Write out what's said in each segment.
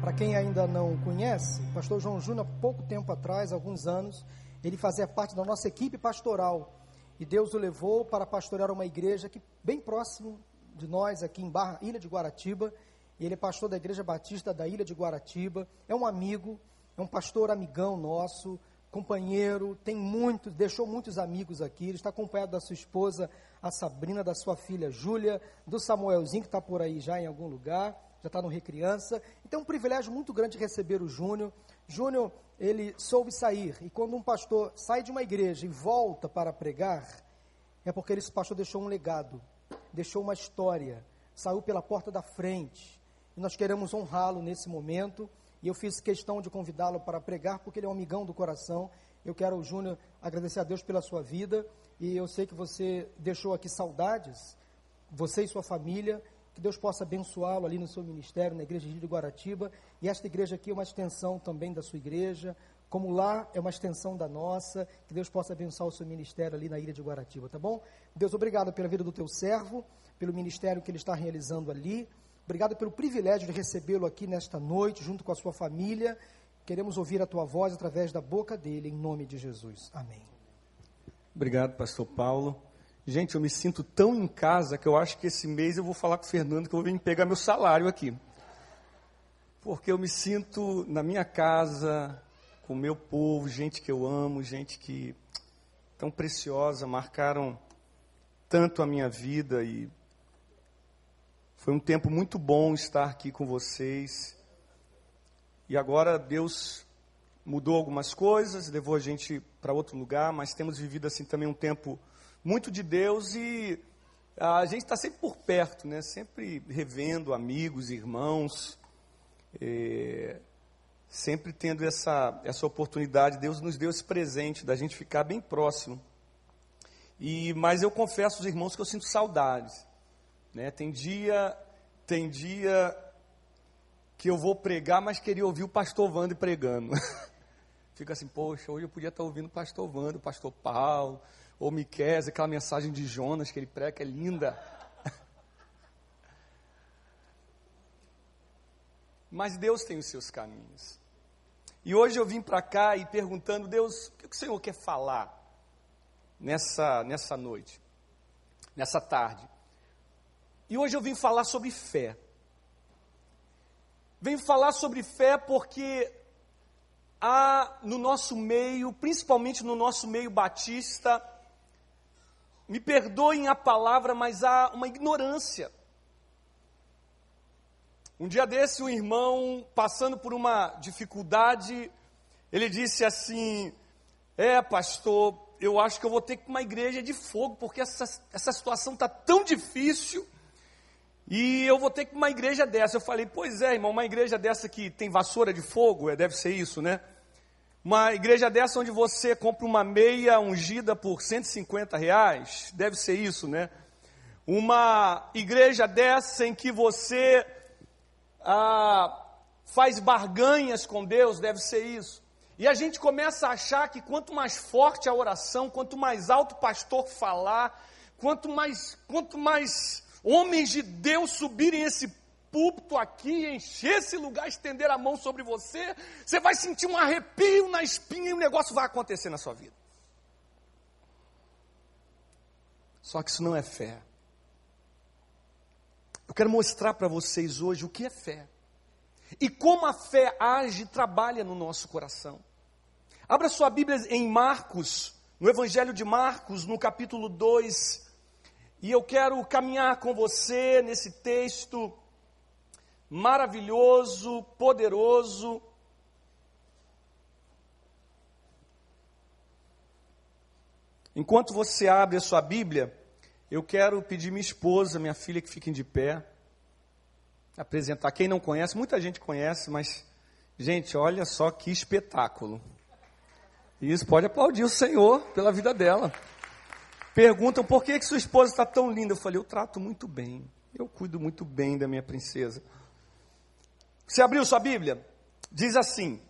Para quem ainda não conhece, o pastor João Júnior, pouco tempo atrás, alguns anos, ele fazia parte da nossa equipe pastoral. E Deus o levou para pastorear uma igreja aqui bem próximo de nós, aqui em Barra, Ilha de Guaratiba. Ele é pastor da Igreja Batista da Ilha de Guaratiba. É um amigo, é um pastor amigão nosso, companheiro, tem muitos, deixou muitos amigos aqui. Ele está acompanhado da sua esposa, a Sabrina, da sua filha Júlia, do Samuelzinho, que está por aí já em algum lugar já está no Recriança. Então é um privilégio muito grande receber o Júnior. Júnior, ele soube sair. E quando um pastor sai de uma igreja e volta para pregar, é porque esse pastor deixou um legado, deixou uma história, saiu pela porta da frente. E nós queremos honrá-lo nesse momento. E eu fiz questão de convidá-lo para pregar, porque ele é um amigão do coração. Eu quero, Júnior, agradecer a Deus pela sua vida. E eu sei que você deixou aqui saudades, você e sua família. Que Deus possa abençoá-lo ali no seu ministério, na igreja de Guaratiba. E esta igreja aqui é uma extensão também da sua igreja. Como lá é uma extensão da nossa, que Deus possa abençoar o seu ministério ali na ilha de Guaratiba, tá bom? Deus, obrigado pela vida do teu servo, pelo ministério que ele está realizando ali. Obrigado pelo privilégio de recebê-lo aqui nesta noite, junto com a sua família. Queremos ouvir a tua voz através da boca dele, em nome de Jesus. Amém. Obrigado, pastor Paulo. Gente, eu me sinto tão em casa que eu acho que esse mês eu vou falar com o Fernando que eu vou vir pegar meu salário aqui. Porque eu me sinto na minha casa, com o meu povo, gente que eu amo, gente que tão preciosa, marcaram tanto a minha vida e foi um tempo muito bom estar aqui com vocês. E agora Deus mudou algumas coisas, levou a gente para outro lugar, mas temos vivido assim também um tempo muito de Deus e a gente está sempre por perto, né? sempre revendo amigos, irmãos, é, sempre tendo essa, essa oportunidade. Deus nos deu esse presente da gente ficar bem próximo. E, mas eu confesso aos irmãos que eu sinto saudades. Né? Tem dia, tem dia que eu vou pregar, mas queria ouvir o pastor Wando pregando. Fica assim, poxa, hoje eu podia estar ouvindo o pastor Wando, o pastor Paulo, ou Miqués, aquela mensagem de Jonas que ele prega, é linda. Mas Deus tem os seus caminhos. E hoje eu vim para cá e perguntando, Deus, o que o Senhor quer falar nessa, nessa noite, nessa tarde? E hoje eu vim falar sobre fé. Venho falar sobre fé porque há no nosso meio, principalmente no nosso meio batista, me perdoem a palavra, mas há uma ignorância. Um dia desse, um irmão, passando por uma dificuldade, ele disse assim: É, pastor, eu acho que eu vou ter que ir para uma igreja de fogo, porque essa, essa situação está tão difícil, e eu vou ter que ir para uma igreja dessa. Eu falei: Pois é, irmão, uma igreja dessa que tem vassoura de fogo, é, deve ser isso, né? Uma igreja dessa onde você compra uma meia ungida por 150 reais, deve ser isso, né? Uma igreja dessa em que você ah, faz barganhas com Deus, deve ser isso. E a gente começa a achar que quanto mais forte a oração, quanto mais alto o pastor falar, quanto mais, quanto mais homens de Deus subirem esse púlpito aqui, encher esse lugar, estender a mão sobre você, você vai sentir um arrepio na espinha e o negócio vai acontecer na sua vida. Só que isso não é fé. Eu quero mostrar para vocês hoje o que é fé e como a fé age e trabalha no nosso coração. Abra sua Bíblia em Marcos, no Evangelho de Marcos, no capítulo 2, e eu quero caminhar com você nesse texto maravilhoso, poderoso. Enquanto você abre a sua Bíblia, eu quero pedir minha esposa, minha filha, que fiquem de pé, apresentar. Quem não conhece, muita gente conhece, mas, gente, olha só que espetáculo. Isso, pode aplaudir o Senhor pela vida dela. Perguntam por que, que sua esposa está tão linda. Eu falei, eu trato muito bem, eu cuido muito bem da minha princesa. Você abriu sua Bíblia? Diz assim: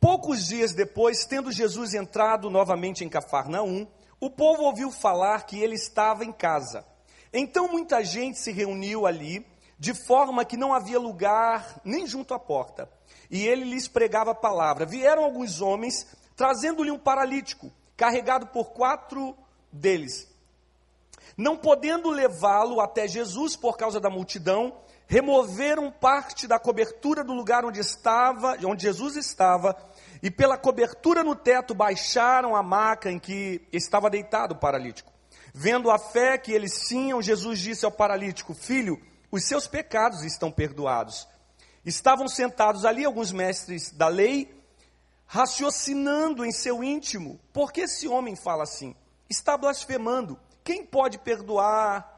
Poucos dias depois, tendo Jesus entrado novamente em Cafarnaum, o povo ouviu falar que ele estava em casa. Então muita gente se reuniu ali, de forma que não havia lugar nem junto à porta. E ele lhes pregava a palavra. Vieram alguns homens, trazendo-lhe um paralítico, carregado por quatro deles. Não podendo levá-lo até Jesus por causa da multidão, removeram parte da cobertura do lugar onde estava, onde Jesus estava, e pela cobertura no teto baixaram a maca em que estava deitado o paralítico. Vendo a fé que eles tinham, Jesus disse ao paralítico: Filho, os seus pecados estão perdoados. Estavam sentados ali alguns mestres da lei, raciocinando em seu íntimo: por que esse homem fala assim? Está blasfemando. Quem pode perdoar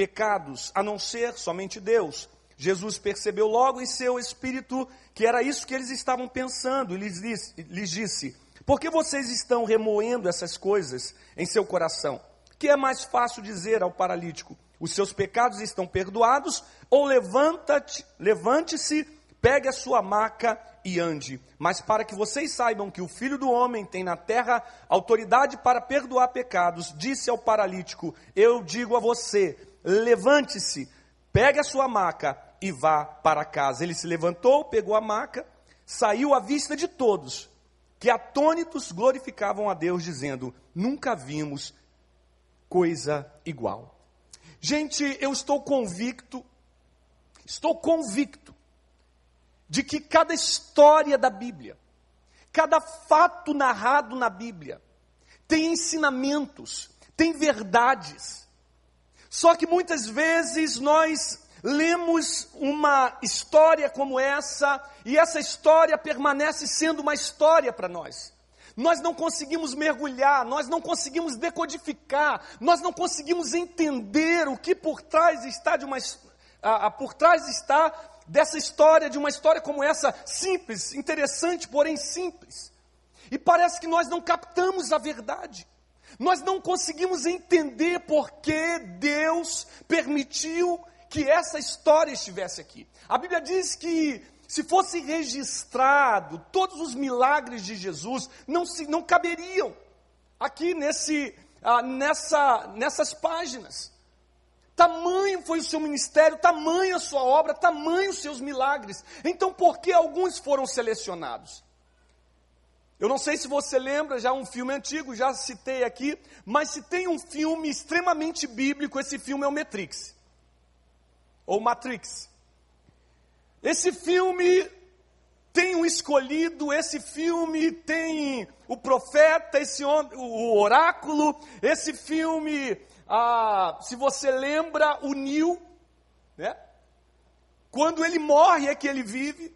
pecados a não ser somente Deus? Jesus percebeu logo em seu espírito que era isso que eles estavam pensando e lhes disse, lhes disse: Por que vocês estão remoendo essas coisas em seu coração? Que é mais fácil dizer ao paralítico: Os seus pecados estão perdoados, ou levanta-te, levante-se, pegue a sua maca e ande. Mas para que vocês saibam que o Filho do Homem tem na terra autoridade para perdoar pecados, disse ao paralítico: Eu digo a você, levante-se, pegue a sua maca e vá para casa. Ele se levantou, pegou a maca, saiu à vista de todos, que atônitos glorificavam a Deus, dizendo: Nunca vimos coisa igual. Gente, eu estou convicto, estou convicto, de que cada história da Bíblia, cada fato narrado na Bíblia, tem ensinamentos, tem verdades. Só que muitas vezes nós lemos uma história como essa e essa história permanece sendo uma história para nós. Nós não conseguimos mergulhar, nós não conseguimos decodificar, nós não conseguimos entender o que por trás está de uma a, a, por trás está dessa história, de uma história como essa, simples, interessante, porém simples. E parece que nós não captamos a verdade. Nós não conseguimos entender por que Deus permitiu que essa história estivesse aqui. A Bíblia diz que se fosse registrado todos os milagres de Jesus, não, se, não caberiam aqui nesse, ah, nessa, nessas páginas. Tamanho foi o seu ministério, tamanho a sua obra, tamanho os seus milagres. Então, por que alguns foram selecionados? Eu não sei se você lembra, já um filme antigo, já citei aqui, mas se tem um filme extremamente bíblico, esse filme é o Matrix ou Matrix. Esse filme tem um escolhido, esse filme tem o profeta, esse o oráculo, esse filme, ah, se você lembra, o Nil, né? Quando ele morre é que ele vive.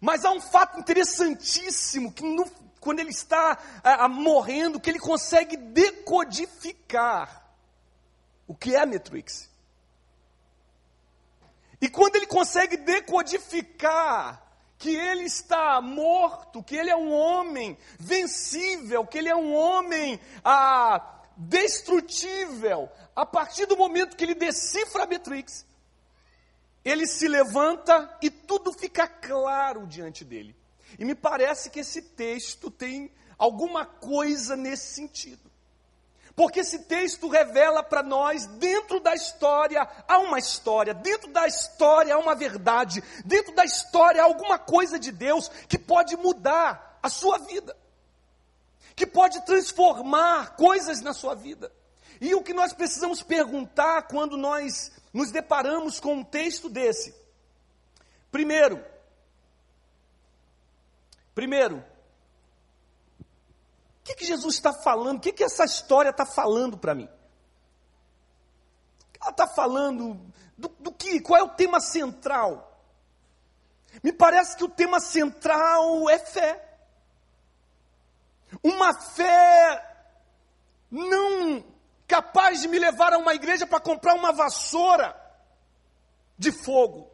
Mas há um fato interessantíssimo que no, quando ele está ah, morrendo, que ele consegue decodificar o que é a Matrix. E quando ele consegue decodificar que ele está morto, que ele é um homem vencível, que ele é um homem ah, destrutível, a partir do momento que ele decifra a Matrix, ele se levanta e tudo fica claro diante dele. E me parece que esse texto tem alguma coisa nesse sentido. Porque esse texto revela para nós, dentro da história há uma história, dentro da história há uma verdade, dentro da história há alguma coisa de Deus que pode mudar a sua vida, que pode transformar coisas na sua vida. E o que nós precisamos perguntar quando nós nos deparamos com um texto desse? Primeiro, primeiro, que, que Jesus está falando? O que, que essa história está falando para mim? Ela está falando do, do que? Qual é o tema central? Me parece que o tema central é fé. Uma fé não capaz de me levar a uma igreja para comprar uma vassoura de fogo.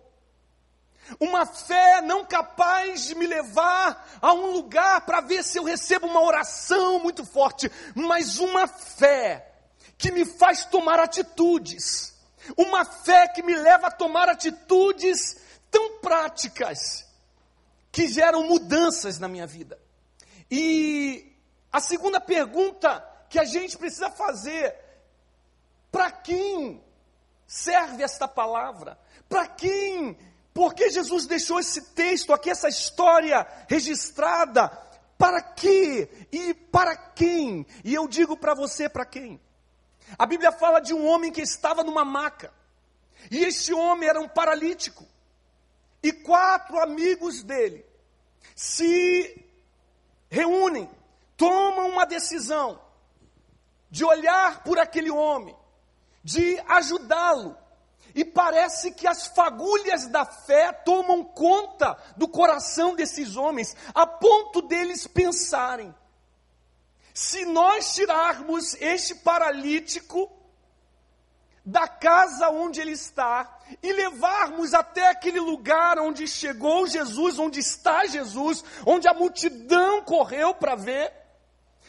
Uma fé não capaz de me levar a um lugar para ver se eu recebo uma oração muito forte, mas uma fé que me faz tomar atitudes. Uma fé que me leva a tomar atitudes tão práticas que geram mudanças na minha vida. E a segunda pergunta que a gente precisa fazer: para quem serve esta palavra? Para quem? Por que Jesus deixou esse texto aqui, essa história registrada? Para quê? E para quem? E eu digo para você, para quem? A Bíblia fala de um homem que estava numa maca. E esse homem era um paralítico. E quatro amigos dele se reúnem, tomam uma decisão de olhar por aquele homem, de ajudá-lo. E parece que as fagulhas da fé tomam conta do coração desses homens, a ponto deles pensarem: se nós tirarmos este paralítico da casa onde ele está e levarmos até aquele lugar onde chegou Jesus, onde está Jesus, onde a multidão correu para ver,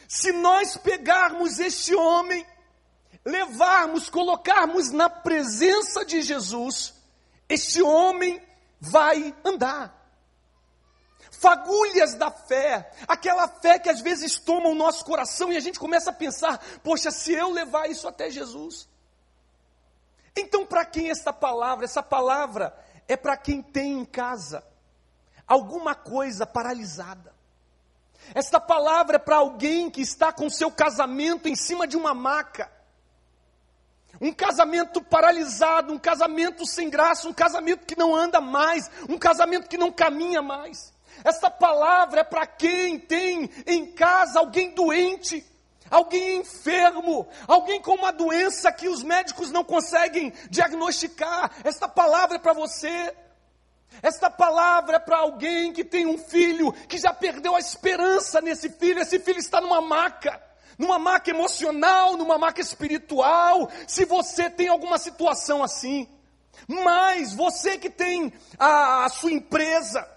se nós pegarmos este homem, levarmos, colocarmos na presença de Jesus, este homem vai andar. Fagulhas da fé, aquela fé que às vezes toma o nosso coração e a gente começa a pensar: poxa, se eu levar isso até Jesus, então, para quem essa palavra? Essa palavra é para quem tem em casa alguma coisa paralisada. Esta palavra é para alguém que está com seu casamento em cima de uma maca. Um casamento paralisado, um casamento sem graça, um casamento que não anda mais, um casamento que não caminha mais. Esta palavra é para quem tem em casa alguém doente, alguém enfermo, alguém com uma doença que os médicos não conseguem diagnosticar. Esta palavra é para você. Esta palavra é para alguém que tem um filho que já perdeu a esperança nesse filho. Esse filho está numa maca, numa maca emocional, numa maca espiritual. Se você tem alguma situação assim, mas você que tem a, a sua empresa,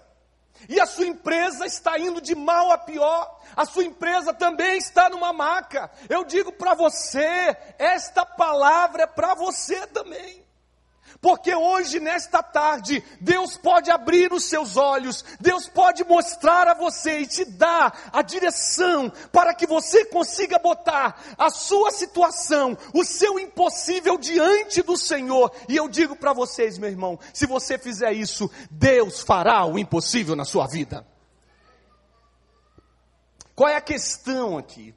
e a sua empresa está indo de mal a pior, a sua empresa também está numa maca. Eu digo para você, esta palavra é para você também. Porque hoje, nesta tarde, Deus pode abrir os seus olhos, Deus pode mostrar a você e te dar a direção para que você consiga botar a sua situação, o seu impossível diante do Senhor. E eu digo para vocês, meu irmão, se você fizer isso, Deus fará o impossível na sua vida. Qual é a questão aqui?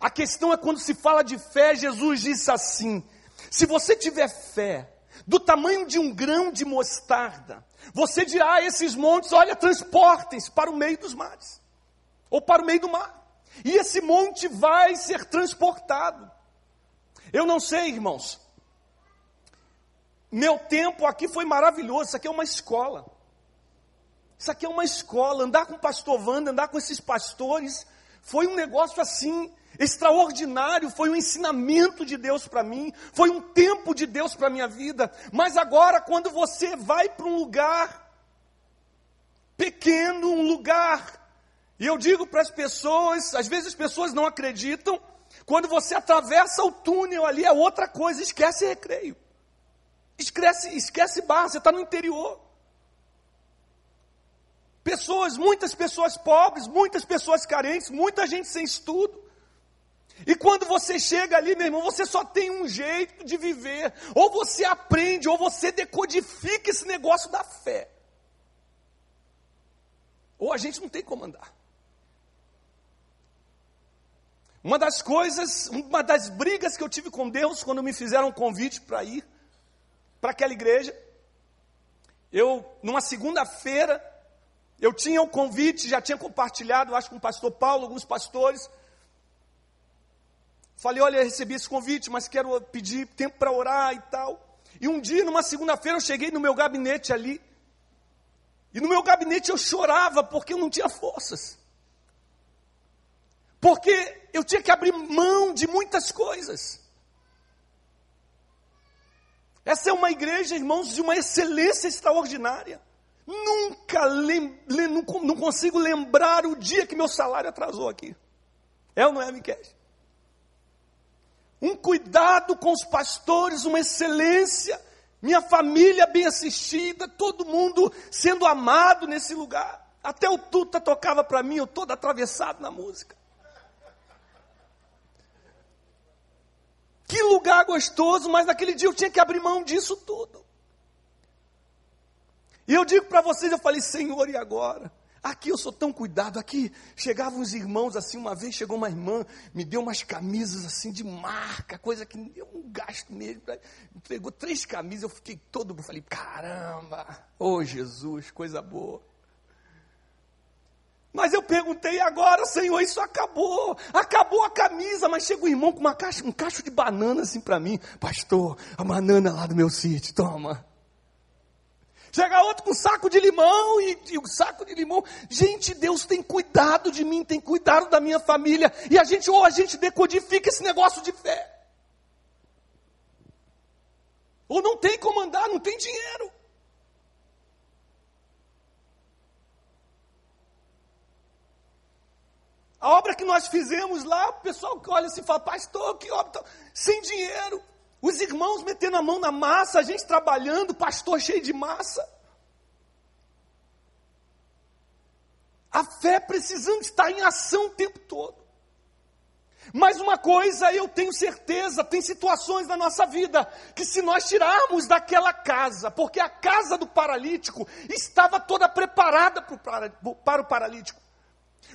A questão é quando se fala de fé, Jesus disse assim: se você tiver fé, do tamanho de um grão de mostarda, você dirá a esses montes: olha, transportem-se para o meio dos mares, ou para o meio do mar, e esse monte vai ser transportado. Eu não sei, irmãos, meu tempo aqui foi maravilhoso, isso aqui é uma escola. Isso aqui é uma escola, andar com o pastor Wanda, andar com esses pastores, foi um negócio assim extraordinário, foi um ensinamento de Deus para mim, foi um tempo de Deus para a minha vida. Mas agora, quando você vai para um lugar pequeno, um lugar, e eu digo para as pessoas, às vezes as pessoas não acreditam, quando você atravessa o túnel ali é outra coisa, esquece recreio. Esquece, esquece bar, você está no interior. Pessoas, muitas pessoas pobres, muitas pessoas carentes, muita gente sem estudo. E quando você chega ali, meu irmão, você só tem um jeito de viver. Ou você aprende, ou você decodifica esse negócio da fé. Ou a gente não tem como andar. Uma das coisas, uma das brigas que eu tive com Deus quando me fizeram um convite para ir para aquela igreja, eu, numa segunda-feira, eu tinha o um convite, já tinha compartilhado, acho com o pastor Paulo, alguns pastores, Falei, olha, recebi esse convite, mas quero pedir tempo para orar e tal. E um dia, numa segunda-feira, eu cheguei no meu gabinete ali. E no meu gabinete eu chorava porque eu não tinha forças. Porque eu tinha que abrir mão de muitas coisas. Essa é uma igreja, irmãos, de uma excelência extraordinária. Nunca lem, não, não consigo lembrar o dia que meu salário atrasou aqui. É ou não é, Miquel? Um cuidado com os pastores, uma excelência, minha família bem assistida, todo mundo sendo amado nesse lugar. Até o Tuta tocava para mim, eu todo atravessado na música. Que lugar gostoso, mas naquele dia eu tinha que abrir mão disso tudo. E eu digo para vocês, eu falei, Senhor, e agora? Aqui eu sou tão cuidado, aqui chegavam os irmãos assim, uma vez chegou uma irmã, me deu umas camisas assim de marca, coisa que deu um gasto mesmo, pegou três camisas, eu fiquei todo, eu falei, caramba, ô oh, Jesus, coisa boa. Mas eu perguntei agora, Senhor, isso acabou, acabou a camisa, mas chega o irmão com uma caixa, um cacho de banana assim para mim, pastor, a banana lá do meu sítio, toma. Chega outro com saco de limão e, e um saco de limão. Gente, Deus tem cuidado de mim, tem cuidado da minha família. E a gente, ou a gente decodifica esse negócio de fé. Ou não tem como andar, não tem dinheiro. A obra que nós fizemos lá, o pessoal que olha assim e fala, pastor, que obra, sem dinheiro. Os irmãos metendo a mão na massa, a gente trabalhando, pastor cheio de massa. A fé precisando estar em ação o tempo todo. Mas uma coisa eu tenho certeza, tem situações na nossa vida que se nós tirarmos daquela casa, porque a casa do paralítico estava toda preparada para o paralítico.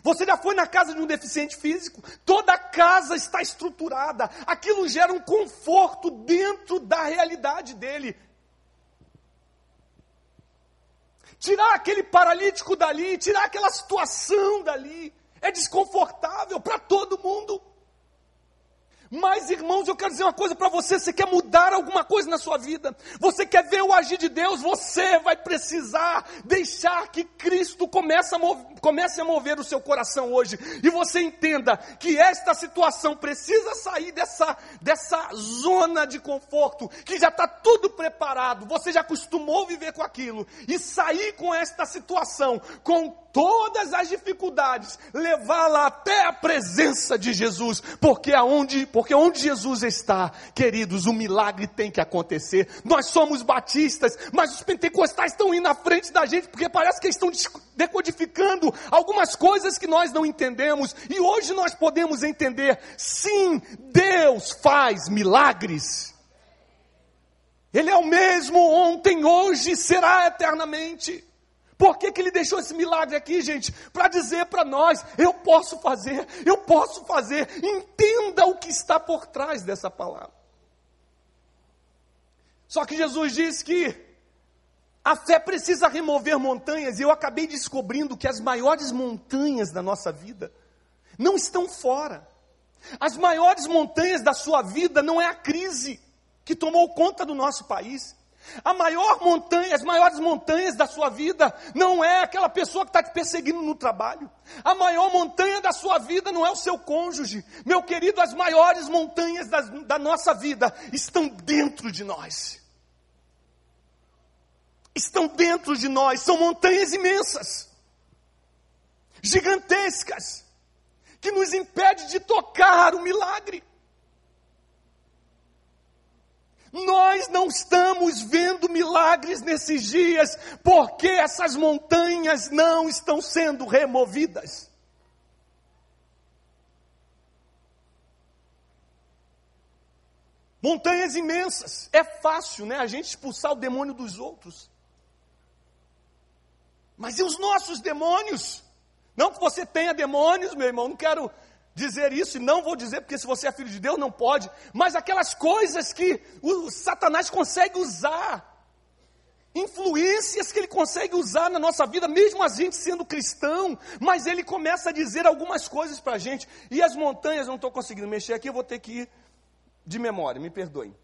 Você já foi na casa de um deficiente físico? Toda a casa está estruturada. Aquilo gera um conforto dentro da realidade dele. Tirar aquele paralítico dali, tirar aquela situação dali, é desconfortável para todo mundo. Mas, irmãos, eu quero dizer uma coisa para você: você quer mudar alguma coisa na sua vida, você quer ver o agir de Deus, você vai precisar deixar que Cristo comece a, mover, comece a mover o seu coração hoje, e você entenda que esta situação precisa sair dessa, dessa zona de conforto, que já está tudo preparado, você já acostumou viver com aquilo, e sair com esta situação, com todas as dificuldades, levá-la até a presença de Jesus, porque aonde, porque onde Jesus está, queridos, o milagre tem que acontecer. Nós somos batistas, mas os pentecostais estão indo à frente da gente, porque parece que estão decodificando algumas coisas que nós não entendemos, e hoje nós podemos entender, sim, Deus faz milagres. Ele é o mesmo ontem, hoje será eternamente. Por que, que ele deixou esse milagre aqui, gente? Para dizer para nós: eu posso fazer, eu posso fazer. Entenda o que está por trás dessa palavra. Só que Jesus diz que a fé precisa remover montanhas, e eu acabei descobrindo que as maiores montanhas da nossa vida não estão fora. As maiores montanhas da sua vida não é a crise que tomou conta do nosso país. A maior montanha, as maiores montanhas da sua vida não é aquela pessoa que está te perseguindo no trabalho. A maior montanha da sua vida não é o seu cônjuge. Meu querido, as maiores montanhas da, nossa vida estão dentro de nós. Estão dentro de nós, são montanhas imensas, gigantescas, que nos impede de tocar o milagre. Nós não estamos vendo milagres nesses dias, porque essas montanhas não estão sendo removidas. Montanhas imensas. É fácil, né? A gente expulsar o demônio dos outros. Mas e os nossos demônios? Não que você tenha demônios, meu irmão, não quero dizer isso, e não vou dizer porque se você é filho de Deus não pode, mas aquelas coisas que o Satanás consegue usar, influências que ele consegue usar na nossa vida, mesmo a gente sendo cristão, mas ele começa a dizer algumas coisas para a gente, e as montanhas, não estou conseguindo mexer aqui, eu vou ter que ir de memória, me perdoem.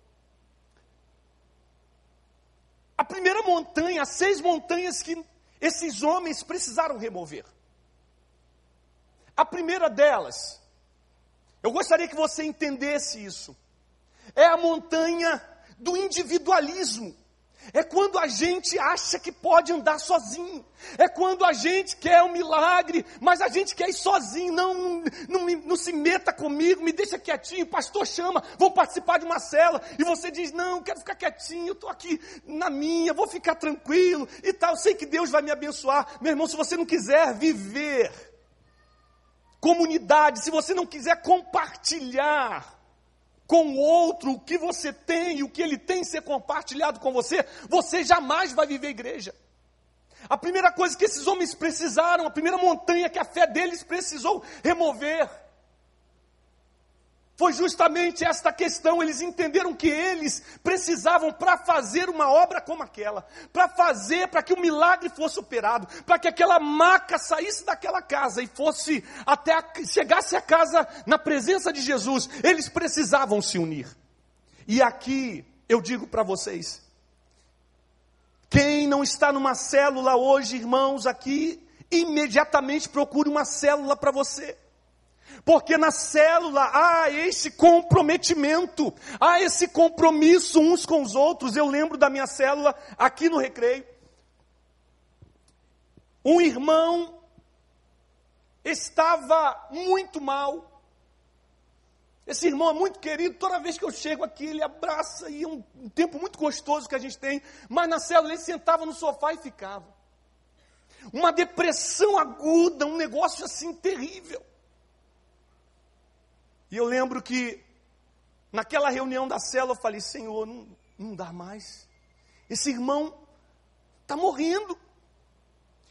A primeira montanha, as seis montanhas que esses homens precisaram remover. A primeira delas eu gostaria que você entendesse isso. É a montanha do individualismo. É quando a gente acha que pode andar sozinho. É quando a gente quer um milagre, mas a gente quer ir sozinho. Não, não, não se meta comigo, me deixa quietinho. O pastor chama, vou participar de uma cela. E você diz: Não, quero ficar quietinho, estou aqui na minha, vou ficar tranquilo e tal. Eu sei que Deus vai me abençoar. Meu irmão, se você não quiser viver comunidade, se você não quiser compartilhar com o outro o que você tem e o que ele tem ser compartilhado com você, você jamais vai viver igreja. A primeira coisa que esses homens precisaram, a primeira montanha que a fé deles precisou remover, foi justamente esta questão. Eles entenderam que eles precisavam, para fazer uma obra como aquela, para fazer, para que o milagre fosse operado, para que aquela maca saísse daquela casa e fosse até a, chegasse à casa na presença de Jesus, eles precisavam se unir. E aqui eu digo para vocês: quem não está numa célula hoje, irmãos, aqui, imediatamente procure uma célula para você. Porque na célula há esse comprometimento, há esse compromisso uns com os outros. Eu lembro da minha célula aqui no recreio. Um irmão estava muito mal. Esse irmão é muito querido, toda vez que eu chego aqui, ele abraça, e é um, um tempo muito gostoso que a gente tem. Mas na célula ele sentava no sofá e ficava. Uma depressão aguda, um negócio assim terrível. E eu lembro que naquela reunião da célula eu falei: Senhor, não, não dá mais. Esse irmão está morrendo.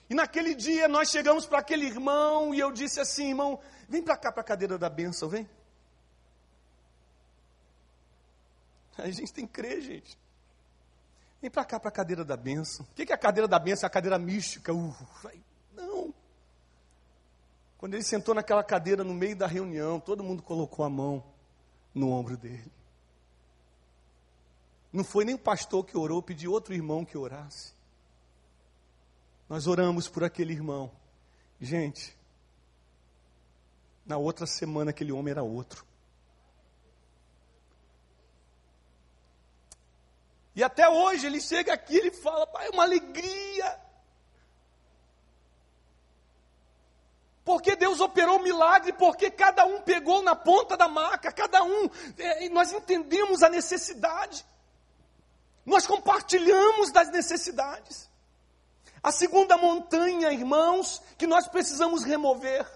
E naquele dia nós chegamos para aquele irmão e eu disse assim: irmão, vem para cá para a cadeira da bênção, vem. A gente tem que crer, gente. Vem para cá para a cadeira da bênção. O que é a cadeira da bênção? É a cadeira mística. Uh, não. Quando ele sentou naquela cadeira no meio da reunião, todo mundo colocou a mão no ombro dele. Não foi nem o pastor que orou, pediu outro irmão que orasse. Nós oramos por aquele irmão. Gente, na outra semana aquele homem era outro. E até hoje ele chega aqui e ele fala, pai, é uma alegria Porque Deus operou milagre, porque cada um pegou na ponta da maca, cada um, é, nós entendemos a necessidade, nós compartilhamos das necessidades. A segunda montanha, irmãos, que nós precisamos remover,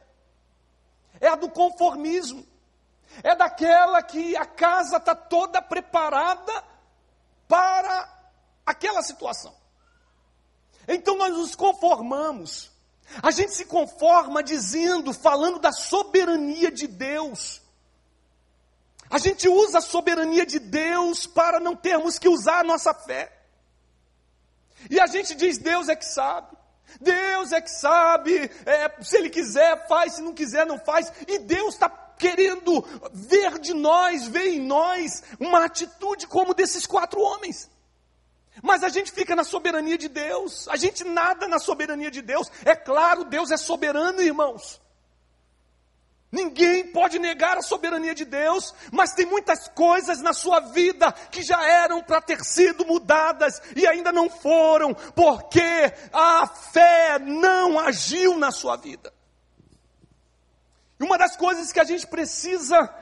é a do conformismo, é daquela que a casa está toda preparada para aquela situação. Então nós nos conformamos. A gente se conforma dizendo, falando da soberania de Deus. A gente usa a soberania de Deus para não termos que usar a nossa fé. E a gente diz: Deus é que sabe. Deus é que sabe. É, se Ele quiser, faz. Se não quiser, não faz. E Deus está querendo ver de nós, ver em nós uma atitude como desses quatro homens. Mas a gente fica na soberania de Deus, a gente nada na soberania de Deus. É claro, Deus é soberano, irmãos. Ninguém pode negar a soberania de Deus, mas tem muitas coisas na sua vida que já eram para ter sido mudadas e ainda não foram, porque a fé não agiu na sua vida. E uma das coisas que a gente precisa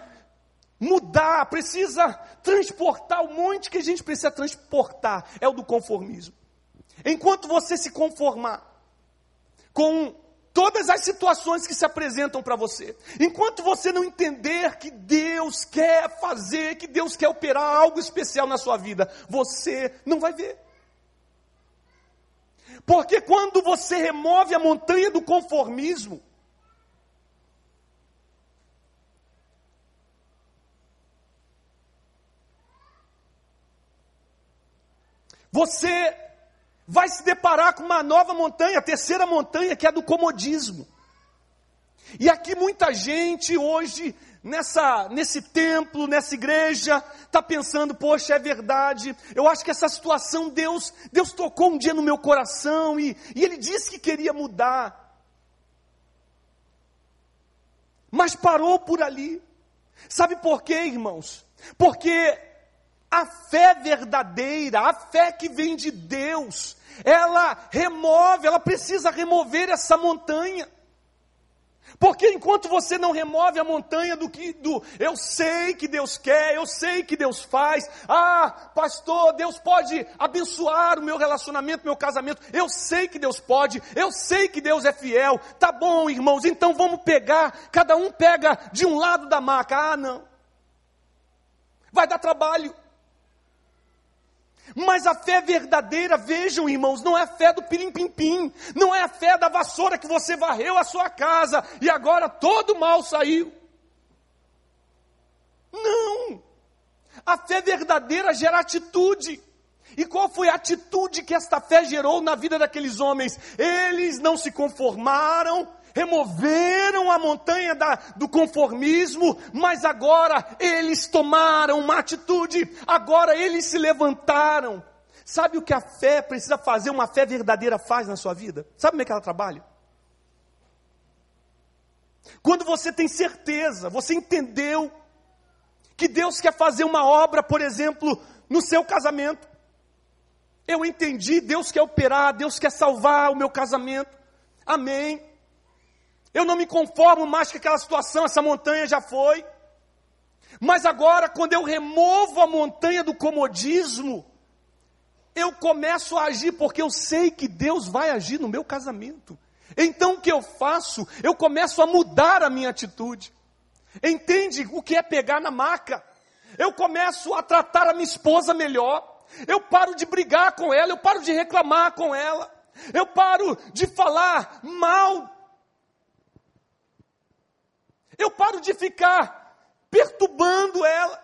mudar, precisa transportar o monte que a gente precisa transportar, é o do conformismo. Enquanto você se conformar com todas as situações que se apresentam para você, enquanto você não entender que Deus quer fazer, que Deus quer operar algo especial na sua vida, você não vai ver. Porque quando você remove a montanha do conformismo, você vai se deparar com uma nova montanha, a terceira montanha, que é a do comodismo. E aqui muita gente hoje, nessa, nesse templo, nessa igreja, está pensando, poxa, é verdade, eu acho que essa situação, Deus, Deus tocou um dia no meu coração e, e Ele disse que queria mudar. Mas parou por ali. Sabe por quê, irmãos? Porque a fé verdadeira, a fé que vem de Deus, ela remove, ela precisa remover essa montanha. Porque enquanto você não remove a montanha do que do eu sei que Deus quer, eu sei que Deus faz. Ah, pastor, Deus pode abençoar o meu relacionamento, meu casamento. Eu sei que Deus pode, eu sei que Deus é fiel. Tá bom, irmãos, então vamos pegar, cada um pega de um lado da maca. Ah, não. vai dar trabalho. Mas a fé verdadeira, vejam irmãos, não é a fé do pirim-pim-pim, não é a fé da vassoura que você varreu a sua casa e agora todo mal saiu. Não! A fé verdadeira gera atitude. E qual foi a atitude que esta fé gerou na vida daqueles homens? Eles não se conformaram, removeram a montanha da, do conformismo, mas agora eles tomaram uma atitude, agora eles se levantaram. Sabe o que a fé precisa fazer, uma fé verdadeira faz na sua vida? Sabe como é que ela trabalha? Quando você tem certeza, você entendeu que Deus quer fazer uma obra, por exemplo, no seu casamento. Eu entendi, Deus quer operar, Deus quer salvar o meu casamento. Amém. Eu não me conformo mais com aquela situação, essa montanha já foi. Mas agora, quando eu removo a montanha do comodismo, eu começo a agir porque eu sei que Deus vai agir no meu casamento. Então o que eu faço? Eu começo a mudar a minha atitude. Entende o que é pegar na maca? Eu começo a tratar a minha esposa melhor. Eu paro de brigar com ela, eu paro de reclamar com ela. Eu paro de falar mal eu paro de ficar perturbando ela.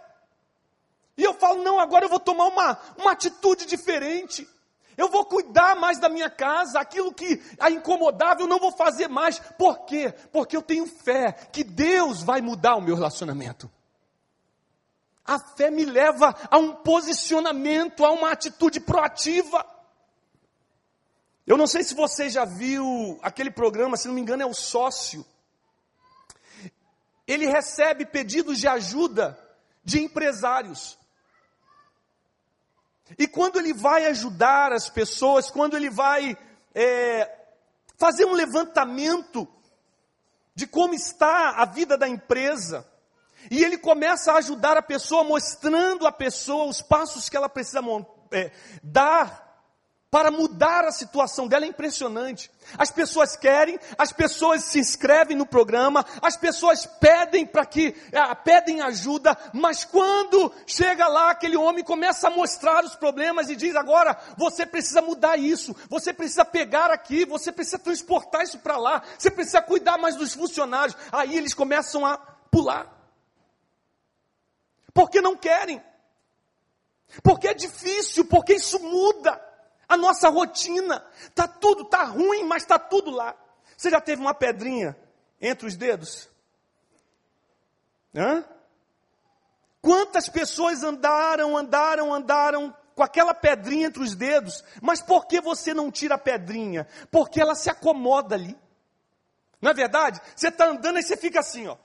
E eu falo, não, agora eu vou tomar uma, uma atitude diferente. Eu vou cuidar mais da minha casa, aquilo que a incomodava eu não vou fazer mais. Por quê? Porque eu tenho fé que Deus vai mudar o meu relacionamento. A fé me leva a um posicionamento, a uma atitude proativa. Eu não sei se você já viu aquele programa, se não me engano, é o sócio ele recebe pedidos de ajuda de empresários. E quando ele vai ajudar as pessoas, quando ele vai é, fazer um levantamento de como está a vida da empresa, e ele começa a ajudar a pessoa, mostrando à pessoa os passos que ela precisa é, dar para mudar a situação dela é impressionante. As pessoas querem, as pessoas se inscrevem no programa, as pessoas pedem para que ah, pedem ajuda, mas quando chega lá aquele homem começa a mostrar os problemas e diz agora você precisa mudar isso, você precisa pegar aqui, você precisa transportar isso para lá, você precisa cuidar mais dos funcionários. Aí eles começam a pular, porque não querem, porque é difícil, porque isso muda a nossa rotina. Tá tudo, tá ruim, mas tá tudo lá. Você já teve uma pedrinha entre os dedos? Hã? Quantas pessoas andaram, andaram, andaram com aquela pedrinha entre os dedos, mas por que você não tira a pedrinha? Porque ela se acomoda ali. Não é verdade? Você está andando e você fica assim, ó.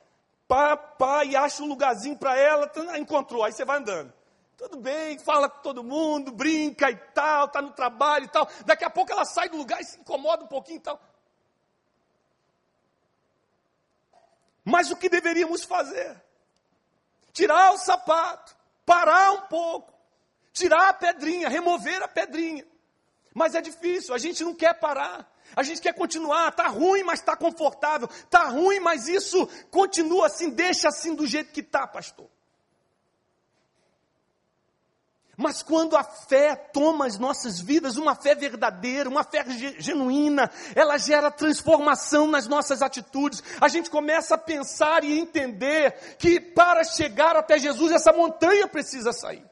Pá, pá, e acha um lugarzinho para ela, tá, encontrou, aí você vai andando. Tudo bem, fala com todo mundo, brinca e tal, está no trabalho e tal. Daqui a pouco ela sai do lugar e se incomoda um pouquinho e tal. Mas o que deveríamos fazer? Tirar o sapato, parar um pouco, tirar a pedrinha, remover a pedrinha. Mas é difícil, a gente não quer parar. A gente quer continuar, está ruim, mas está confortável. Está ruim, mas isso continua assim, deixa assim do jeito que está, pastor. Mas quando a fé toma as nossas vidas, uma fé verdadeira, uma fé genuína, ela gera transformação nas nossas atitudes. A gente começa a pensar e entender que para chegar até Jesus, essa montanha precisa sair.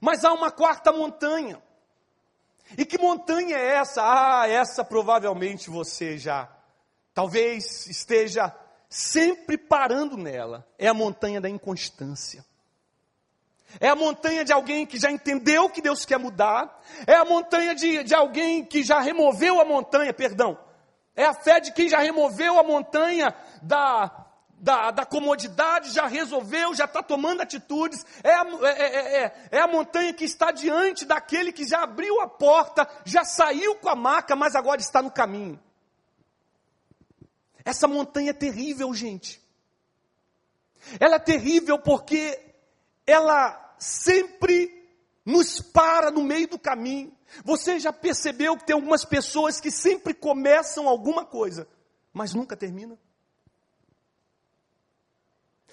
Mas há uma quarta montanha. E que montanha é essa? Ah, essa provavelmente você já talvez esteja sempre parando nela, é a montanha da inconstância. É a montanha de alguém que já entendeu que Deus quer mudar. É a montanha de, de alguém que já removeu a montanha, perdão. É a fé de quem já removeu a montanha da, da, da comodidade, já resolveu, já está tomando atitudes. É a, é, é, é, é a montanha que está diante daquele que já abriu a porta, já saiu com a maca, mas agora está no caminho. Essa montanha é terrível, gente. Ela é terrível porque ela sempre nos para no meio do caminho. Você já percebeu que tem algumas pessoas que sempre começam alguma coisa, mas nunca terminam?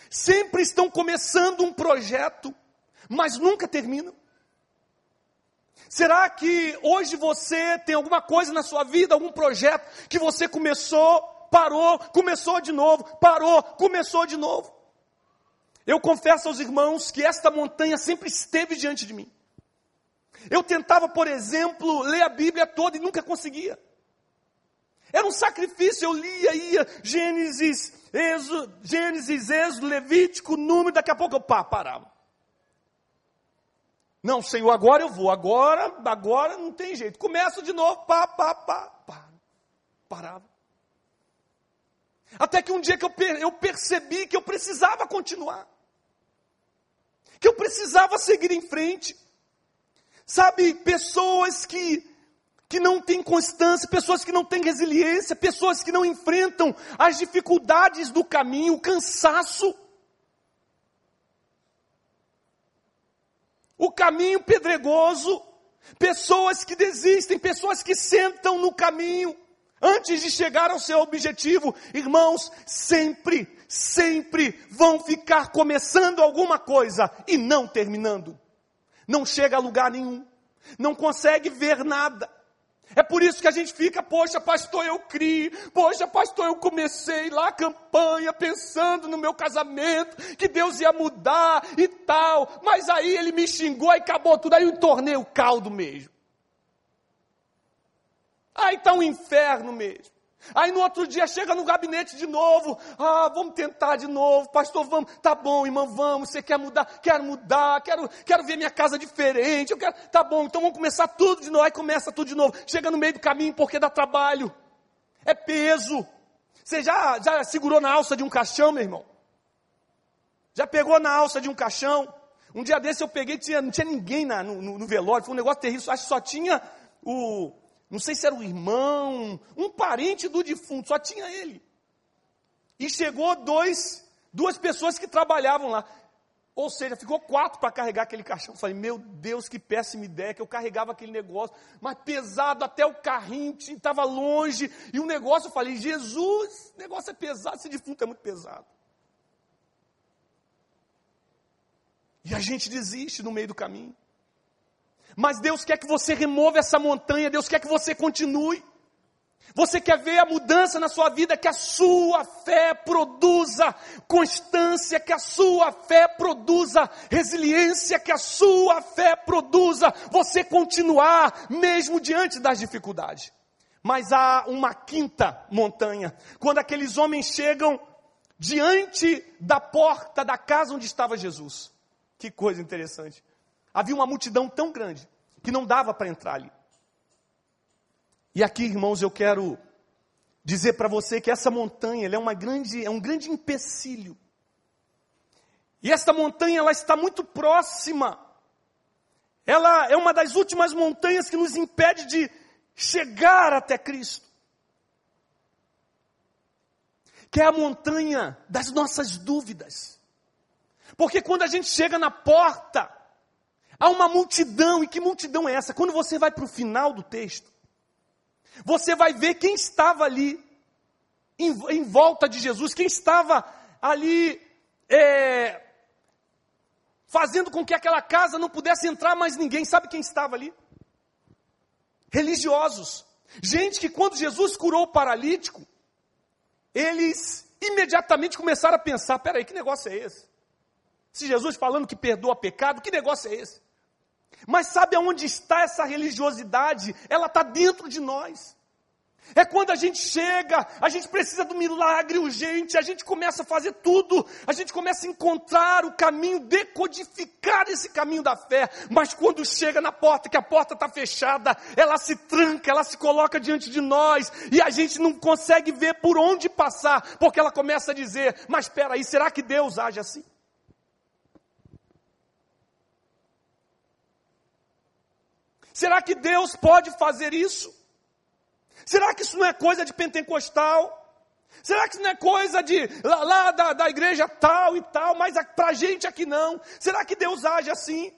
Sempre estão começando um projeto, mas nunca terminam. Será que hoje você tem alguma coisa na sua vida, algum projeto que você começou, parou, começou de novo, parou, começou de novo? Eu confesso aos irmãos que esta montanha sempre esteve diante de mim. Eu tentava, por exemplo, ler a Bíblia toda e nunca conseguia. Era um sacrifício, eu lia, ia, Gênesis, Êxodo, Gênesis, Êxodo, Levítico, Número, daqui a pouco eu pá, parava. Não, Senhor, agora eu vou, agora, agora não tem jeito. Começo de novo, pá, pá, pá, pá. Parava. Até que um dia que eu, eu percebi que eu precisava continuar. Que eu precisava seguir em frente. Sabe, pessoas que, que não têm constância, pessoas que não têm resiliência, pessoas que não enfrentam as dificuldades do caminho, o cansaço. O caminho pedregoso, pessoas que desistem, pessoas que sentam no caminho antes de chegar ao seu objetivo. Irmãos, sempre, sempre vão ficar começando alguma coisa e não terminando não chega a lugar nenhum, não consegue ver nada. É por isso que a gente fica, poxa, pastor, eu criei, poxa, pastor, eu comecei lá a campanha pensando no meu casamento, que Deus ia mudar e tal, mas aí ele me xingou e acabou tudo, aí eu tornei o caldo mesmo. Aí está um inferno mesmo. Aí no outro dia chega no gabinete de novo. Ah, vamos tentar de novo. Pastor, vamos. Tá bom, irmã, vamos. Você quer mudar? Quero mudar. Quero, quero ver minha casa diferente. Eu quero. Tá bom, então vamos começar tudo de novo. Aí começa tudo de novo. Chega no meio do caminho porque dá trabalho. É peso. Você já, já segurou na alça de um caixão, meu irmão? Já pegou na alça de um caixão? Um dia desse eu peguei, tinha, não tinha ninguém na, no, no velório. Foi um negócio terrível. Acho que só tinha o, não sei se era um irmão, um parente do defunto, só tinha ele. E chegou dois, duas pessoas que trabalhavam lá. Ou seja, ficou quatro para carregar aquele caixão. Eu falei, meu Deus, que péssima ideia, que eu carregava aquele negócio, mas pesado até o carrinho, estava longe, e o negócio, eu falei, Jesus, o negócio é pesado, esse defunto é muito pesado. E a gente desiste no meio do caminho. Mas Deus quer que você remova essa montanha, Deus quer que você continue. Você quer ver a mudança na sua vida, que a sua fé produza constância, que a sua fé produza resiliência, que a sua fé produza você continuar mesmo diante das dificuldades. Mas há uma quinta montanha, quando aqueles homens chegam diante da porta da casa onde estava Jesus. Que coisa interessante. Havia uma multidão tão grande que não dava para entrar ali. E aqui, irmãos, eu quero dizer para você que essa montanha é, uma grande, é um grande empecilho. E esta montanha ela está muito próxima. Ela é uma das últimas montanhas que nos impede de chegar até Cristo. Que é a montanha das nossas dúvidas. Porque quando a gente chega na porta, Há uma multidão, e que multidão é essa? Quando você vai para o final do texto, você vai ver quem estava ali em, em volta de Jesus, quem estava ali é, fazendo com que aquela casa não pudesse entrar mais ninguém. Sabe quem estava ali? Religiosos. Gente que quando Jesus curou o paralítico, eles imediatamente começaram a pensar: peraí, que negócio é esse? Se Jesus falando que perdoa pecado, que negócio é esse? Mas sabe aonde está essa religiosidade? Ela está dentro de nós. É quando a gente chega, a gente precisa do milagre urgente, a gente começa a fazer tudo, a gente começa a encontrar o caminho, decodificar esse caminho da fé, mas quando chega na porta, que a porta está fechada, ela se tranca, ela se coloca diante de nós, e a gente não consegue ver por onde passar, porque ela começa a dizer: Mas espera aí, será que Deus age assim? Será que Deus pode fazer isso? Será que isso não é coisa de pentecostal? Será que isso não é coisa de lá, lá da, da igreja tal e tal, mas para a gente aqui não? Será que Deus age assim?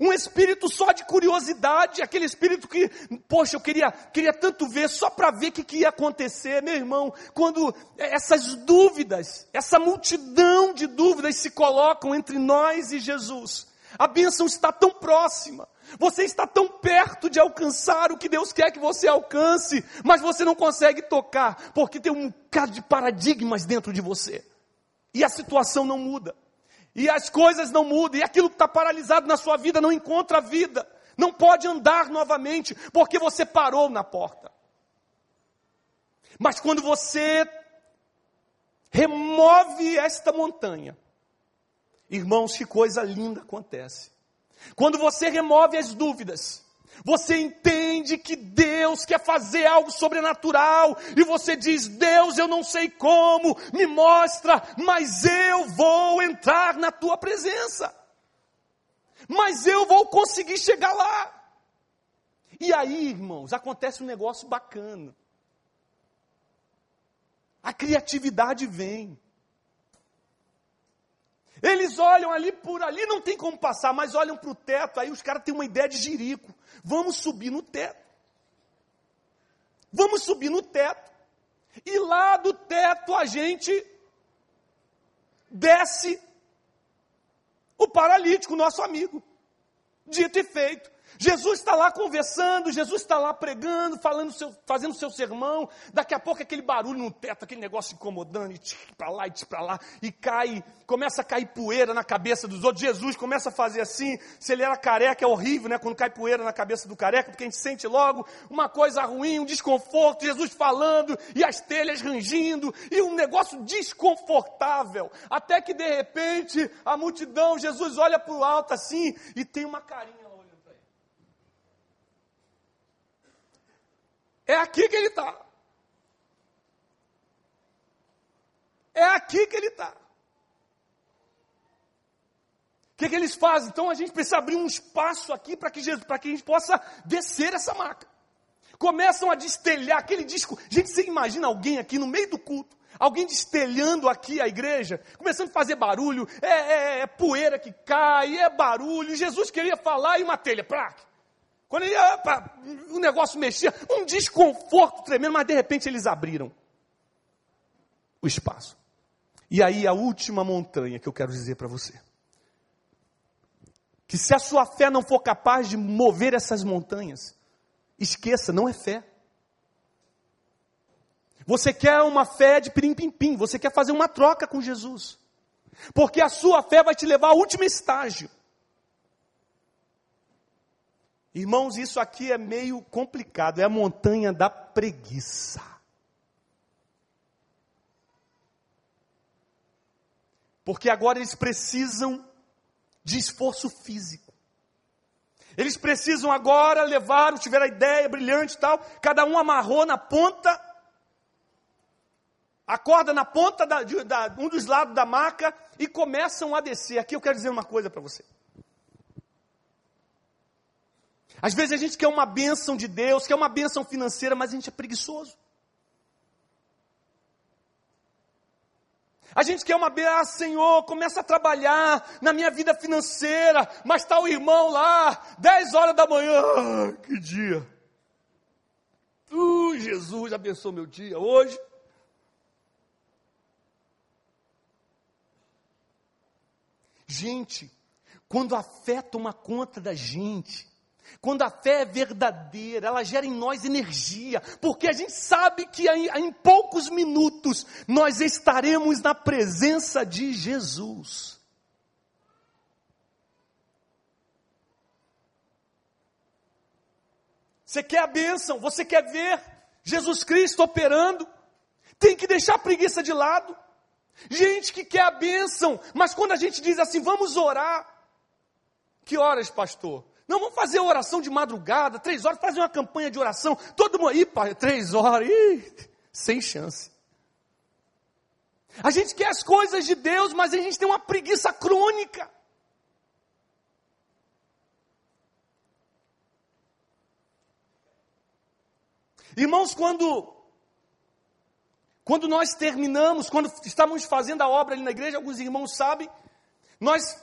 Um espírito só de curiosidade, aquele espírito que, poxa, eu queria, queria tanto ver, só para ver o que, que ia acontecer, meu irmão. Quando essas dúvidas, essa multidão de dúvidas se colocam entre nós e Jesus, a bênção está tão próxima, você está tão perto de alcançar o que Deus quer que você alcance, mas você não consegue tocar, porque tem um bocado de paradigmas dentro de você, e a situação não muda. E as coisas não mudam, e aquilo que está paralisado na sua vida não encontra vida, não pode andar novamente, porque você parou na porta. Mas quando você remove esta montanha, irmãos, que coisa linda acontece. Quando você remove as dúvidas, você entende que Deus quer fazer algo sobrenatural e você diz: Deus, eu não sei como, me mostra, mas eu vou entrar na tua presença. Mas eu vou conseguir chegar lá. E aí, irmãos, acontece um negócio bacana. A criatividade vem. Eles olham ali por ali, não tem como passar, mas olham para o teto, aí os caras têm uma ideia de jirico. Vamos subir no teto. Vamos subir no teto. E lá do teto a gente desce o paralítico, nosso amigo. Dito e feito. Jesus está lá conversando, Jesus está lá pregando, falando seu, fazendo seu sermão. Daqui a pouco aquele barulho no teto, aquele negócio incomodando, e para lá e para lá, e cai, começa a cair poeira na cabeça dos outros. Jesus começa a fazer assim. Se ele era careca, é horrível, né? Quando cai poeira na cabeça do careca, porque a gente sente logo uma coisa ruim, um desconforto. Jesus falando, e as telhas rangindo, e um negócio desconfortável. Até que de repente a multidão, Jesus olha para o alto assim, e tem uma carinha É aqui que ele está. É aqui que ele está. O que, que, eles fazem? Então a gente precisa abrir um espaço aqui para que, Jesus, que a gente possa descer essa maca. Começam a destelhar aquele disco. Gente, você imagina alguém aqui no meio do culto, alguém destelhando aqui a igreja, começando a fazer barulho, é, é, é poeira que cai, é barulho. Jesus queria falar e uma telha, plaque. Quando ele para o negócio mexia, um desconforto tremendo, mas de repente eles abriram o espaço. E aí a última montanha que eu quero dizer para você. Que se a sua fé não for capaz de mover essas montanhas, esqueça, não é fé. Você quer uma fé de pirim-pim-pim, você quer fazer uma troca com Jesus. Porque a sua fé vai te levar ao último estágio. Irmãos, isso aqui é meio complicado, é a montanha da preguiça. Porque agora eles precisam de esforço físico. Eles precisam agora levar, tiveram a ideia brilhante e tal, cada um amarrou na ponta, a corda na ponta de, um dos lados da maca e começam a descer. Aqui eu quero dizer uma coisa para você. Às vezes a gente quer uma bênção de Deus, quer uma bênção financeira, mas a gente é preguiçoso. A gente quer uma bênção, ah, Senhor, começa a trabalhar na minha vida financeira, mas está o irmão lá, 10 horas da manhã, ah, que dia. Uh, Jesus abençoe meu dia hoje. Gente, quando a fé toma conta da gente, quando a fé é verdadeira, ela gera em nós energia, porque a gente sabe que em poucos minutos nós estaremos na presença de Jesus. Você quer a bênção, você quer ver Jesus Cristo operando, tem que deixar a preguiça de lado. Gente que quer a bênção, mas quando a gente diz assim, vamos orar, que horas, pastor? Não, vamos fazer oração de madrugada, três horas, fazer uma campanha de oração. Todo mundo aí, pai, três horas, ih, sem chance. A gente quer as coisas de Deus, mas a gente tem uma preguiça crônica. Irmãos, quando quando nós terminamos, quando estamos fazendo a obra ali na igreja, alguns irmãos sabem, nós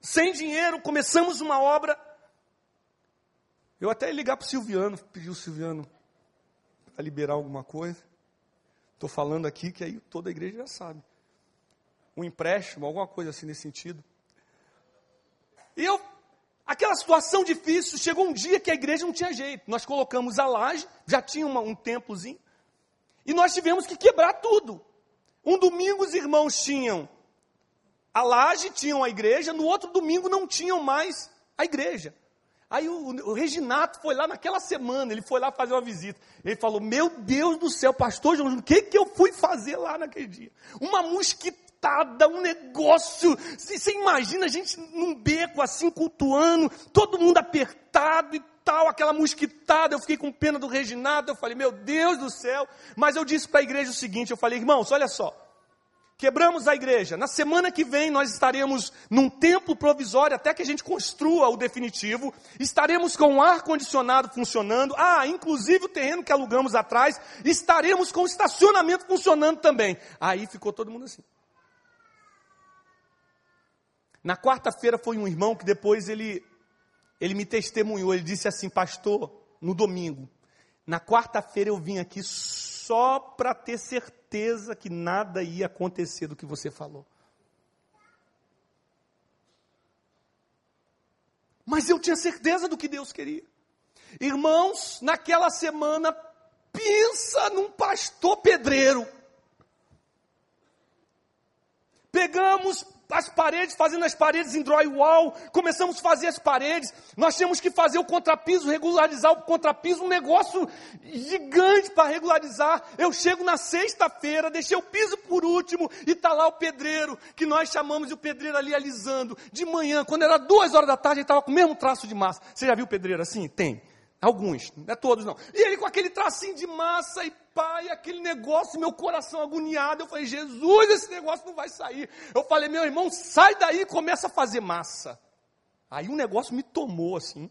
sem dinheiro, começamos uma obra. Eu até ia ligar para o Silviano, pedir o Silviano para liberar alguma coisa. Estou falando aqui que aí toda a igreja já sabe. Um empréstimo, alguma coisa assim nesse sentido. E eu, aquela situação difícil, chegou um dia que a igreja não tinha jeito. Nós colocamos a laje, já tinha uma, um templozinho, e nós tivemos que quebrar tudo. Um domingo os irmãos tinham a laje, tinham a igreja, no outro domingo não tinham mais a igreja. Aí o, o, Reginato foi lá naquela semana, ele foi lá fazer uma visita. Ele falou: Meu Deus do céu, pastor João, o que, que eu fui fazer lá naquele dia? Uma mosquitada, um negócio. Você imagina a gente num beco assim, cultuando, todo mundo apertado e tal, aquela mosquitada. Eu fiquei com pena do Reginato. Eu falei: Meu Deus do céu. Mas eu disse para a igreja o seguinte: Eu falei, irmãos, olha só. Quebramos a igreja. Na semana que vem nós estaremos num templo provisório até que a gente construa o definitivo. Estaremos com o ar condicionado funcionando. Ah, inclusive o terreno que alugamos atrás, estaremos com o estacionamento funcionando também. Aí ficou todo mundo assim. Na quarta-feira foi um irmão que depois ele ele me testemunhou, ele disse assim: "Pastor, no domingo, na quarta-feira eu vim aqui só para ter certeza que nada ia acontecer do que você falou. Mas eu tinha certeza do que Deus queria. Irmãos, naquela semana, pensa num pastor pedreiro. Pegamos as paredes, fazendo as paredes em drywall, começamos a fazer as paredes, nós tínhamos que fazer o contrapiso, regularizar o contrapiso, um negócio gigante para regularizar. Eu chego na sexta-feira, deixei o piso por último, e está lá o pedreiro, que nós chamamos de o pedreiro ali alisando. De manhã, quando era duas horas da tarde, ele estava com o mesmo traço de massa. Você já viu pedreiro assim? Tem. Alguns, não é todos não. E ele com aquele tracinho de massa e pai, aquele negócio, meu coração agoniado. Eu falei, Jesus, esse negócio não vai sair. Eu falei, meu irmão, sai daí e começa a fazer massa. Aí o um negócio me tomou assim.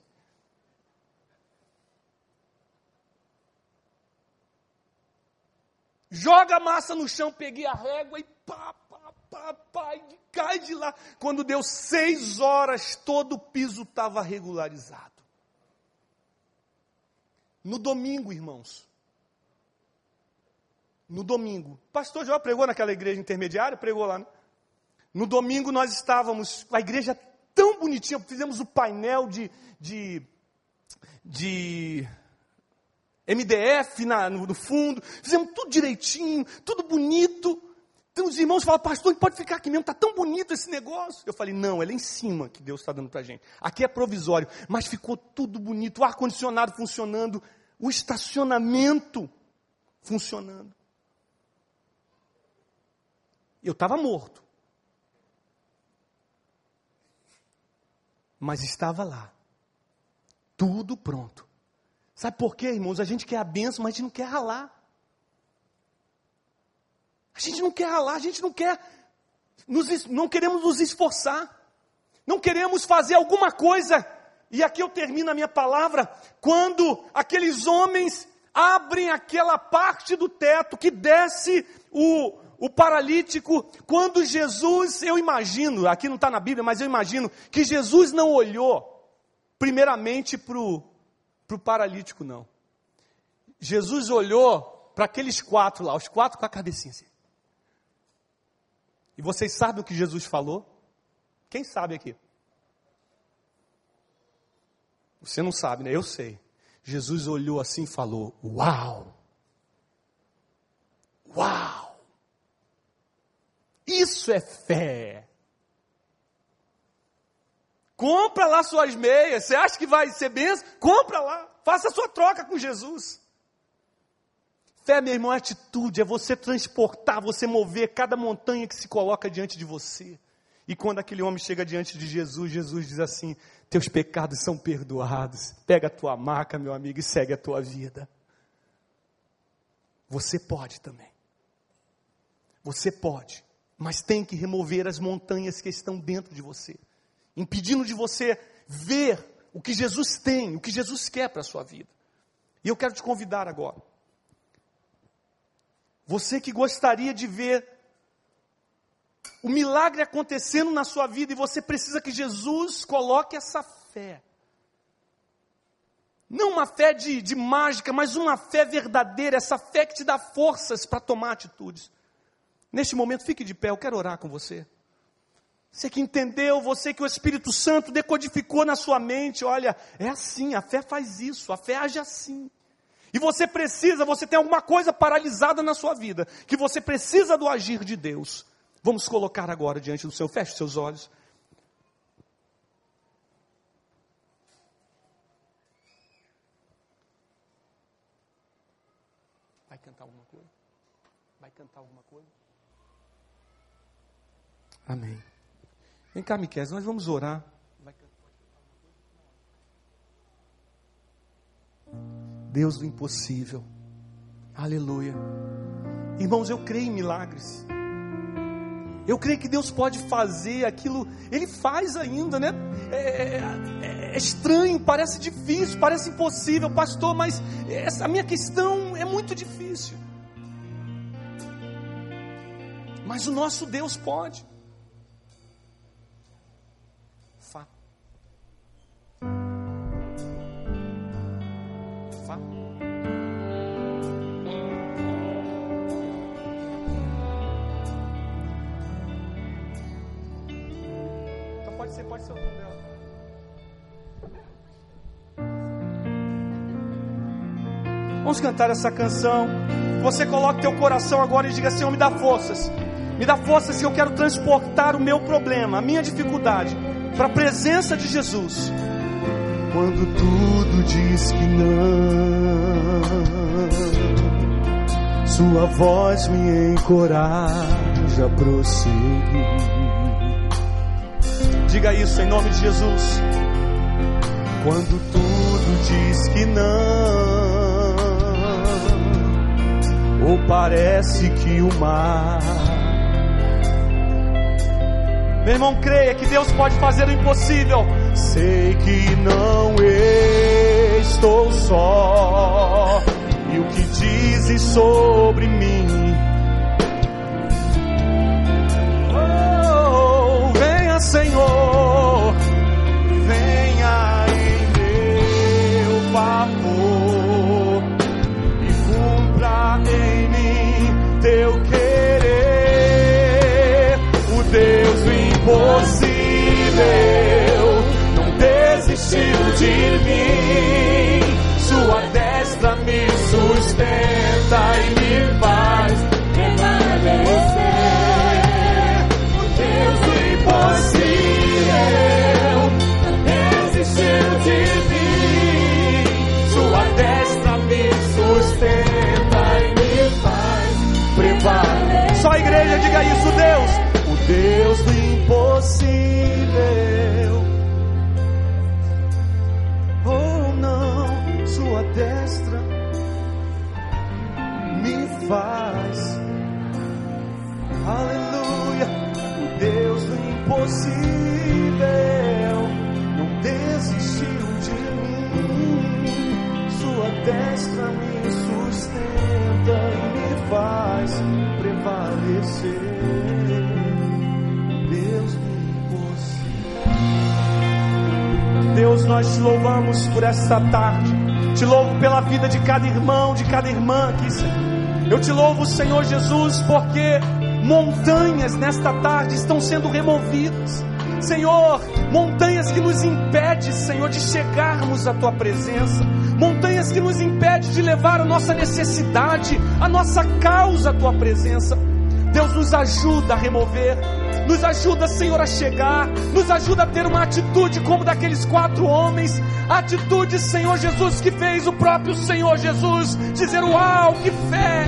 Joga a massa no chão, peguei a régua e pá, pá, pá, pá, e cai de lá. Quando deu seis horas, todo o piso estava regularizado. No domingo, irmãos. No domingo. O pastor João pregou naquela igreja intermediária, pregou lá, né? No domingo nós estávamos, a igreja tão bonitinha, fizemos o painel de, de, de MDF na, no, no, fundo, fizemos tudo direitinho, tudo bonito. Então os irmãos falam, pastor, pode ficar aqui mesmo, está tão bonito esse negócio. Eu falei, não, é lá em cima que Deus está dando para a gente. Aqui é provisório, mas ficou tudo bonito, o ar-condicionado funcionando, o estacionamento funcionando. Eu estava morto. Mas estava lá. Tudo pronto. Sabe por quê, irmãos? A gente quer a benção, mas a gente não quer ralar. A gente não quer ralar, a gente não quer, nos, não queremos nos esforçar. Não queremos fazer alguma coisa e aqui eu termino a minha palavra, quando aqueles homens abrem aquela parte do teto que desce o, o paralítico, quando Jesus, eu imagino, aqui não está na Bíblia, mas eu imagino que Jesus não olhou primeiramente para o paralítico, não. Jesus olhou para aqueles quatro lá, os quatro com a cabecinha assim. E vocês sabem o que Jesus falou? Quem sabe aqui? Você não sabe, né? Eu sei. Jesus olhou assim e falou: Uau! Uau! Isso é fé! Compra lá suas meias. Você acha que vai ser benção? Compra lá. Faça a sua troca com Jesus. Fé, meu irmão, é atitude, é você transportar, você mover cada montanha que se coloca diante de você. E quando aquele homem chega diante de Jesus, Jesus diz assim: Teus pecados são perdoados. Pega a tua maca, meu amigo, e segue a tua vida. Você pode também. Você pode. Mas tem que remover as montanhas que estão dentro de você, impedindo de você ver o que Jesus tem, o que Jesus quer para a sua vida. E eu quero te convidar agora. Você que gostaria de ver o milagre acontecendo na sua vida e você precisa que Jesus coloque essa fé. Não uma fé de, de mágica, mas uma fé verdadeira, essa fé que te dá forças para tomar atitudes. Neste momento, fique de pé, eu quero orar com você. Você que entendeu, você que o Espírito Santo decodificou na sua mente, olha, é assim, a fé faz isso, a fé age assim. E você precisa, você tem alguma coisa paralisada na sua vida, que você precisa do agir de Deus. Vamos colocar agora diante do Senhor, feche seus olhos. Vai cantar alguma coisa? Vai cantar alguma coisa? Amém. Vem cá, Miquel, nós vamos orar. Deus do impossível. Aleluia. Irmãos, eu creio em milagres. Eu creio que Deus pode fazer aquilo, Ele faz ainda, né? É, é, é estranho, parece difícil, parece impossível, pastor, mas essa a minha questão é muito difícil. Mas o nosso Deus pode. Vamos cantar essa canção. Você coloque teu coração agora e diga: Senhor, me dá forças. Me dá forças que eu quero transportar o meu problema, a minha dificuldade, para a presença de Jesus. Quando tudo diz que não, Sua voz me encoraja a prosseguir. Diga isso em nome de Jesus. Quando tudo diz que não, ou parece que o mar Meu irmão, creia que Deus pode fazer o impossível. Sei que não estou só. E o que dizes sobre mim? Oh, venha, Senhor. Teu querer. O Deus do impossível não desistiu de mim. Sua destra me sustenta e me faz igreja diga isso, Deus. O Deus do impossível. Oh não, sua destra me faz. Aleluia. O Deus do impossível não desistiu de mim. Sua destra me nós te louvamos por esta tarde. Te louvo pela vida de cada irmão, de cada irmã aqui, Senhor. Eu te louvo, Senhor Jesus, porque montanhas nesta tarde estão sendo removidas. Senhor, montanhas que nos impedem, Senhor, de chegarmos à tua presença, montanhas que nos impedem de levar a nossa necessidade, a nossa causa à tua presença. Deus nos ajuda a remover, nos ajuda, Senhor, a chegar, nos ajuda a ter uma atitude como daqueles quatro homens, a atitude, Senhor Jesus, que fez o próprio Senhor Jesus dizer: Uau, que fé!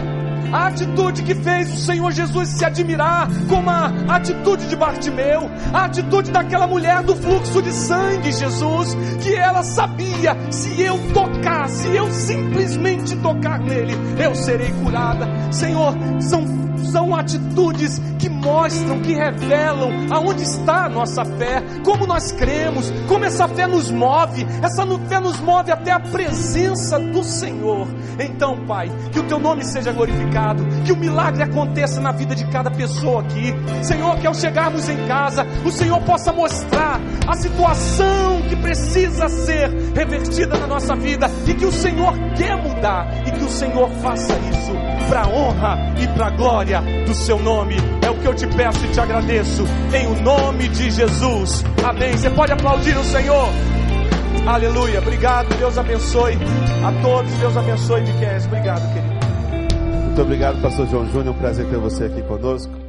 A atitude que fez o Senhor Jesus se admirar, como a atitude de Bartimeu, a atitude daquela mulher do fluxo de sangue, Jesus, que ela sabia: se eu tocar, se eu simplesmente tocar nele, eu serei curada. Senhor, são, são atitudes que mostram, que revelam aonde está a nossa fé, como nós cremos, como essa fé nos move, essa fé nos move até a presença do Senhor. Então, Pai, que o teu nome seja glorificado, que o milagre aconteça na vida de cada pessoa aqui. Senhor, que ao chegarmos em casa, o Senhor possa mostrar a situação que precisa ser revertida na nossa vida e que o Senhor quer mudar e que o Senhor faça isso para a honra e para a glória do seu nome. É o que eu te peço e te agradeço em o nome de Jesus. Amém. Você pode aplaudir o Senhor. Aleluia. Obrigado. Deus abençoe a todos. Deus abençoe de Obrigado, querido. Muito obrigado, pastor João Júnior. Um prazer ter você aqui conosco.